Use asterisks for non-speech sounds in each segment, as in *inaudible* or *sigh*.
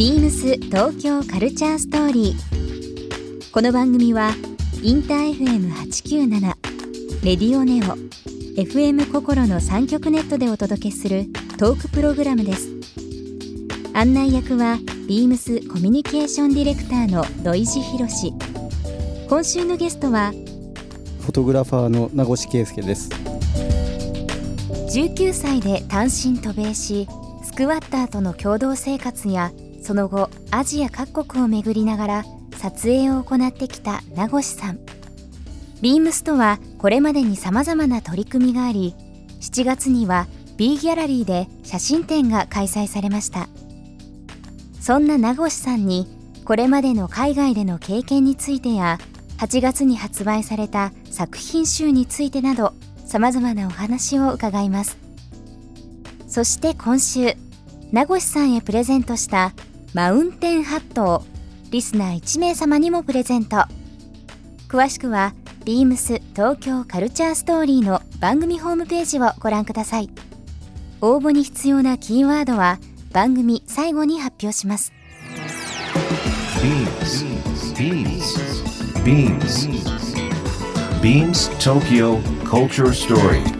ビームス東京カルチャーストーリー。この番組はインター FM897 レディオネオ FM 心の三極ネットでお届けするトークプログラムです。案内役はビームスコミュニケーションディレクターの土井博志。今週のゲストはフォトグラファーの名越圭介です19歳で単身渡米しスクワッターとの共同生活やその後アジア各国を巡りながら撮影を行ってきた名越さん。ビームスとはこれまでに様々な取り組みがあり7月には B ギャラリーで写真展が開催されました。そんな名越さんにこれまでの海外での経験についてや8月に発売された作品集についてなど様々なお話を伺います。そして今週名越さんへプレゼントしたマウンテンハットをリスナー1名様にもプレゼント詳しくはビームス東京カルチャーストーリーの番組ホームページをご覧ください応募に必要なキーワードは番組最後に発表します Beams. Beams. Beams Tokyo Culture Story.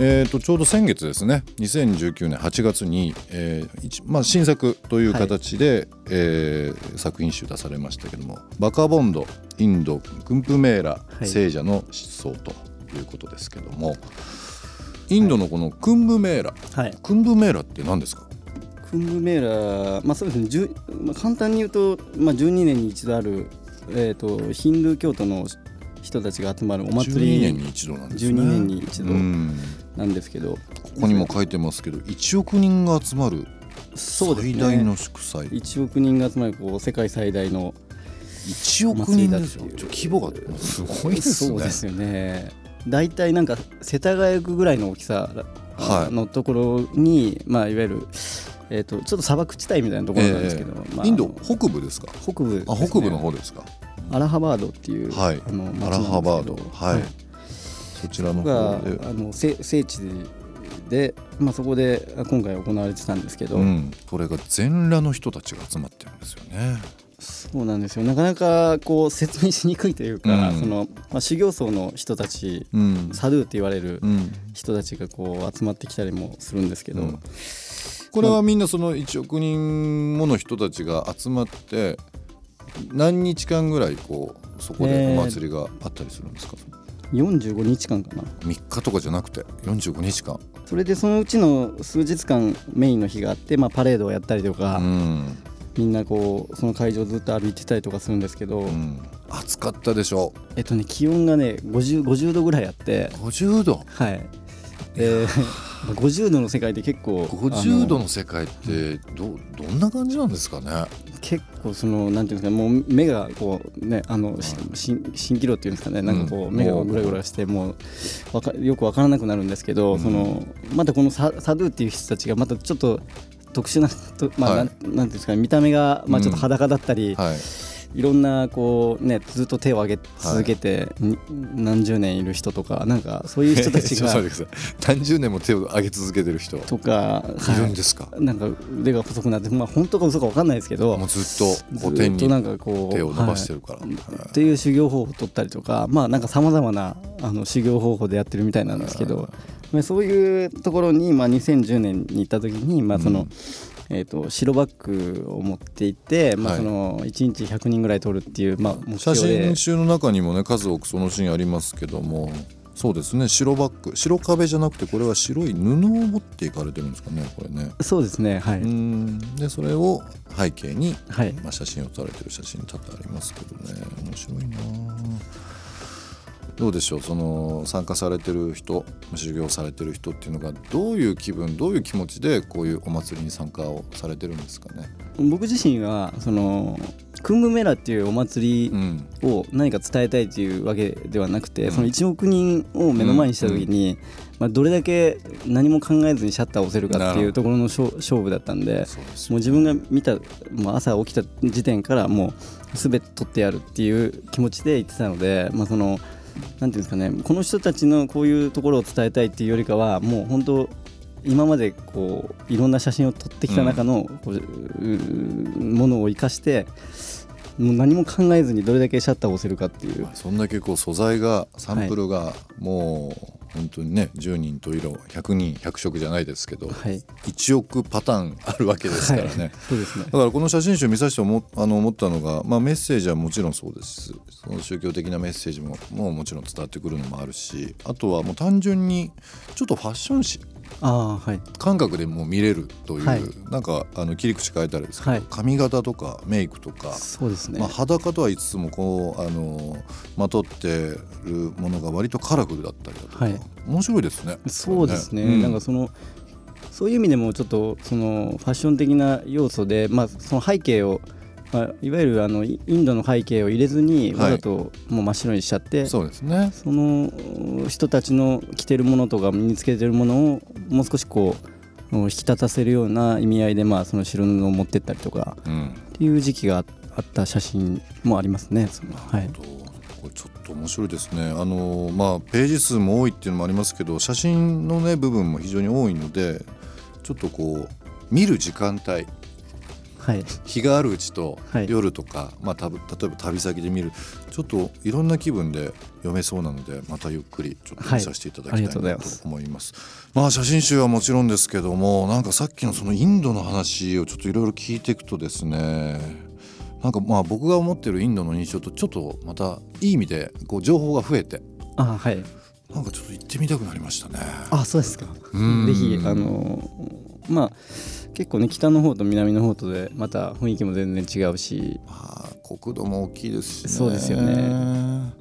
えー、とちょうど先月ですね。2019年8月に、えー一まあ、新作という形で、えー作品集出されましたけども「バカボンドインドクンプメーラい。聖者の失踪」ということですけども、インドのこのクンブメーラ、はい。クンブメーラって何ですか？クンブメーラーまあそうですね。まあ、簡単に言うと、まあ、12年に一度ある、えー、とヒンドゥー教徒の人たちが集まるお祭12り年に一度なんですね。12年に一度。うんなんですけど、ここにも書いてますけど1億人が集まるそうですね。最大の祝祭、1億人が集まるこう世界最大の1億人です規模がすごいですね。そうですよね。大体なんか世田谷区ぐらいの大きさはい。のところに、まあ、いわゆる、えー、とちょっと砂漠地帯みたいなところなんですけど、まあ、インド北部ですか？北部ですね、あ北部の方ですか。アラハバードっていう、はい。あの町アラハバード。なんですけどはい、そちらのがあの聖聖地で、まあ、そこで今回行われてたんですけど、うん、これが全裸の人たちが集まってるんですよね。そうなんですよ。なかなかこう説明しにくいというか、うん。そのまあ、修行僧の人たち、うん、サドゥって言われるうん、人たちがこう集まってきたりもするんですけど、うん。これはみんなその1億人もの人たちが集まって何日間ぐらいこうそこでお祭りがあったりするんですか、45日間かな。3日とかじゃなくて？45日間。それでそのうちの数日間メインの日があって、まあ、パレードをやったりとか、うん。みんなこうその会場をずっと歩いてたりとかするんですけど、うん、暑かったでしょ。えっとね気温がね 50, 50度ぐらいあって。50度？はい。で *laughs* 50度の世界って結構50度あの世界ってどどんな感じなんですかね？結構そのなんていうんですかもう目がこうねあのしし蜃気楼っていうんですかねなんかこううん目がぐらぐらしてもうわかよくわからなくなるんですけど、うん。そのまたこのササドゥっていう人たちがまたちょっと特殊なとまあ、はい。なんなんていうんですかね見た目がまあちょっと裸だったり、はいいろんなこうねずっと手を挙げ続けて、に何十年いる人とかなんかそういう人たちが *laughs* 何十年も手を挙げ続けてる人。いとか、るんですか、なんか腕が細くなってまあ本当か嘘か分かんないですけどもうずっとこうず天にっとなんかこう手を伸ばしてるから、はい。っていう修行方法を取ったりとかまあなんかさまざまなあの修行方法でやってるみたいなんですけど、まあ、そういうところに、まあ、2010年に行った時に、まあそのうんえー、と白バッグを持っていって、まあ、はい。その1日100人ぐらい撮るっていう、まあ、目写真集の中にもね数多くそのシーンありますけどもそうですね白バッグ。白壁じゃなくてこれは白い布を持っていかれてるんですかねこれね。そうですねはい、うん。でそれを背景に、はい。まあ、写真を撮られてる写真多々ありますけどね。面白いなどうでしょう？その参加されてる人修行されてる人っていうのがどういう気分どういう気持ちでこういうお祭りに参加をされてるんですかね？僕自身はそのクングメラっていうお祭りを何か伝えたいというわけではなくて、うん、その1億人を目の前にした時に、うん、まあ、どれだけ何も考えずにシャッターを押せるかっていうところの勝負だったんでもう自分が見た、もう朝起きた時点からもう全て取ってやるっていう気持ちで言ってたので、まあ、そのなんていうんですかねこの人たちのこういうところを伝えたいっていうよりかはもう本当今までこういろんな写真を撮ってきた中のこう、うん、ものを生かしてもう何も考えずにどれだけシャッターを押せるかっていう。そんだけこう素材がサンプルがもう本当にね10人と色100人100色じゃないですけど、はい、1億パターンあるわけですからね。はい、そうですね。だからこの写真集見させて思あの思ったのが、まあ、メッセージはもちろんそうです。その宗教的なメッセージももうもちろん伝わってくるのもあるしあとはもう単純にちょっとファッション誌あはい、感覚でも見れるという、はい、なんかあの切り口変えたらですけど、はい、髪型とかメイクとかそうですね、まあ、裸とは言いつつもこうあのまとってるものが割とカラフルだったりだとか、はい、面白いですね。そうですね、うん、なんかそのそういう意味でもちょっとそのファッション的な要素で、まあ、その背景をまあ、いわゆるあのインドの背景を入れずにわざともう真っ白にしちゃって、はい、そうですね、その人たちの着てるものとか身につけてるものをもう少しこう引き立たせるような意味合いで、まあ、その白布を持ってったりとか、うん、っていう時期があった写真もありますね。はい、これちょっと面白いですね。あの、まあ、ページ数も多いっていうのもありますけど写真の、ね、部分も非常に多いのでちょっとこう見る時間帯はい、日があるうちと夜とか、はい、まあ、た例えば旅先で見るちょっといろんな気分で読めそうなのでまたゆっくりちょっと見させていただきたいなと思います。まあ写真集はもちろんですけどもなんかさっきのそのインドの話をちょっといろいろ聞いていくとですねなんかまあ僕が思ってるインドの印象とちょっとまたいい意味でこう情報が増えてあはいなんかちょっと行ってみたくなりましたね。あそうですか。ぜひあのまあ結構ね北の方と南の方とでまた雰囲気も全然違うし、まあ、国土も大きいですし、ね、そうですよね。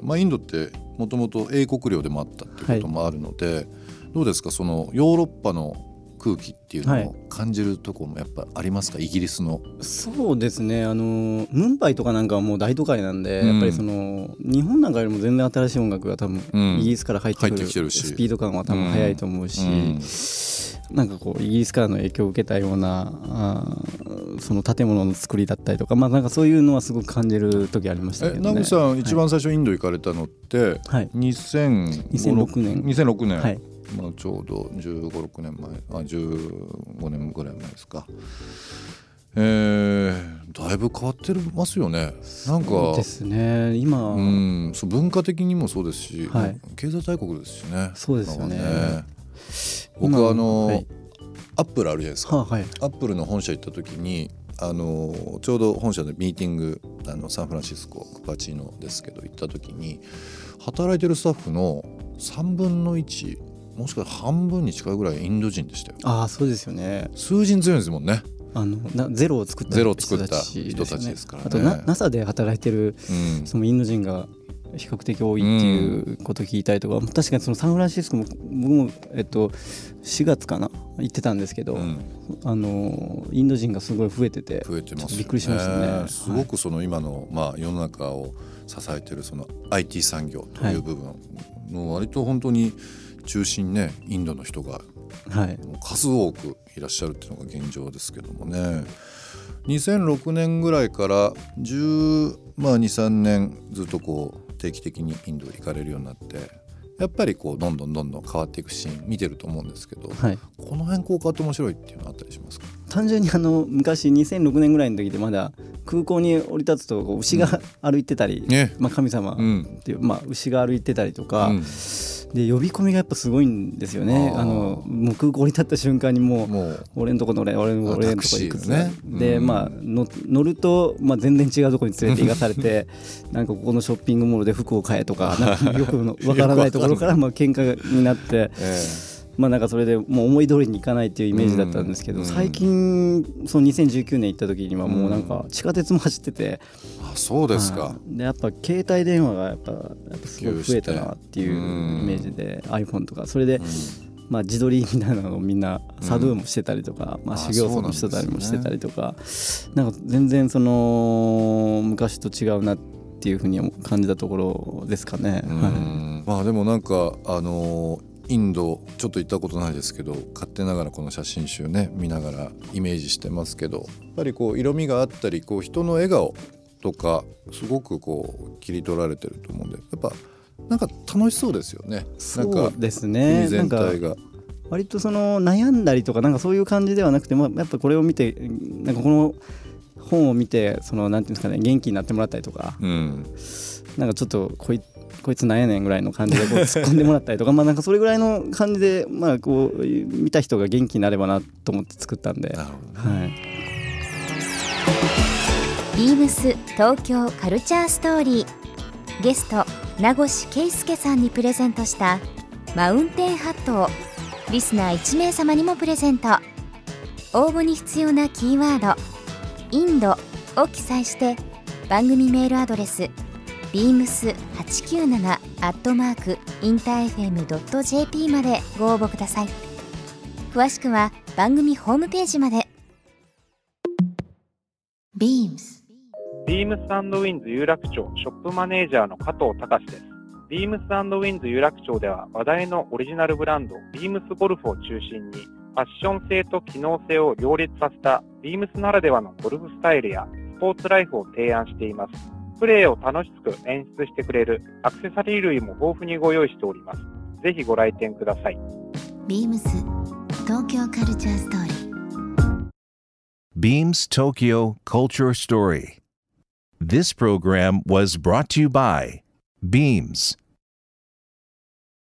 まあ、インドってもともと英国領でもあったっていうこともあるので、はい、どうですか？そのヨーロッパの空気っていうのを感じるところもやっぱありますか、イギリスの。そうですね。あのムンバイとかなんかはもう大都会なんで、うん、やっぱりその日本なんかよりも全然新しい音楽が多分、イギリスから入ってくるスピード感は多分速いと思うし、なんかこうイギリスからの影響を受けたようなあその建物の作りだったりとかまあなんかそういうのはすごく感じる時ありましたけど、ね、名口さん、一番最初インド行かれたのって、はい、2006年。2006年、はい。まあ、ちょうど1 5 6年前あ15年ぐらい前ですか。えー、だいぶ変わってますよね。なんかですね。今うんそう文化的にもそうですし、はい、経済大国ですしね。そうですよね。僕はあの、はい、アップルあるじゃないですか、はあはい、アップルの本社行った時にあのちょうど本社でミーティングあのサンフランシスコクパチーノですけど行った時に働いてるスタッフの3分の1もしくは半分に近いぐらいインド人でしたよ。ああそうですよね。数字に強いですもんね。あのなゼロを作った人たち、人たちですからね。あと NASA で働いてる、うん、そのインド人が比較的多いっていうことを聞いたりとか、うん、確かにそのサンフランシスコも僕も、えっと、4月かな？行ってたんですけど、うん、あのインド人がすごい増えてて増えてます、ね、びっくりしましたね。すごくその今の、まあ、世の中を支えてるその IT 産業という部分の割と本当に中心ねインドの人が数多くいらっしゃるっていうのが現状ですけどもね。2006年ぐらいから10、まあ、23年ずっとこう定期的にインド行かれるようになってやっぱりこうどんどんどんどん変わっていくシーン見てると思うんですけど、はい、この辺こう変わって面白いっていうのあったりしますか？単純にあの昔2006年ぐらいの時でまだ空港に降り立つと牛が歩いてたり、まあ、神様っていう、まあ、牛が歩いてたりとか。うん。で呼び込みがやっぱすごいんですよね。あのもう空港に立った瞬間にもう俺のとこ乗れ俺の俺のとこ行くね、でまあ乗ると、まあ、全然違うところに連れて行かされて *laughs* なんかここのショッピングモールで服を買えとかなんかよくわからないところから *laughs* まあ喧嘩になって。えーまあなんかそれでもう思い通りにいかないっていうイメージだったんですけど、最近その2019年行った時にはもうなんか地下鉄も走ってて、あそうですか、でやっぱ携帯電話がやっぱやっぱすごい増えたなっていうイメージで iPhone とか。それで、まあ、自撮りみたいなのをみんなサドゥもしてたりとか、まあ、修行僧もしてたりもしてたりとか。なんか全然その昔と違うなっていうふうに感じたところですかね。はい、まあでもなんかあのインドちょっと行ったことないですけど勝手ながらこの写真集ね見ながらイメージしてますけどやっぱりこう色味があったりこう人の笑顔とかすごくこう切り取られてると思うんでやっぱなんか楽しそうですよね。そうですね。全体が。割とその悩んだりとかなんかそういう感じではなくてもやっぱこれを見てなんかこの本を見てそのなんていうんですかね元気になってもらったりとか、うん、なんかちょっとこいこいつなんやねんぐらいの感じでこう突っ込んでもらったりとか。*laughs* まあなんかそれぐらいの感じでまあこう見た人が元気になればなと思って作ったんで。なるほど、ね、はい。ビームス東京カルチャーストーリー。ゲスト名越圭介さんにプレゼントしたマウンテンハットをリスナー1名様にもプレゼント。応募に必要なキーワード「インド」を記載して番組メールアドレス beams897 アットマークインター FM.jp までご応募ください詳しくは番組ホームページまで beams ビームスウィンズ有楽町ショップマネージャーの加藤隆です。ビームスウィンズ有楽町では話題のオリジナルブランド、ビームスゴルフを中心に、ファッション性と機能性を両立させたビームスならではのゴルフスタイルやスポーツライフを提案しています。プレーを楽しく演出してくれるアクセサリー類も豊富にご用意しております。ぜひご来店ください。ビームス東京カルチャーストーリー。Beams Tokyo Culture Story This program was brought to you by Beams.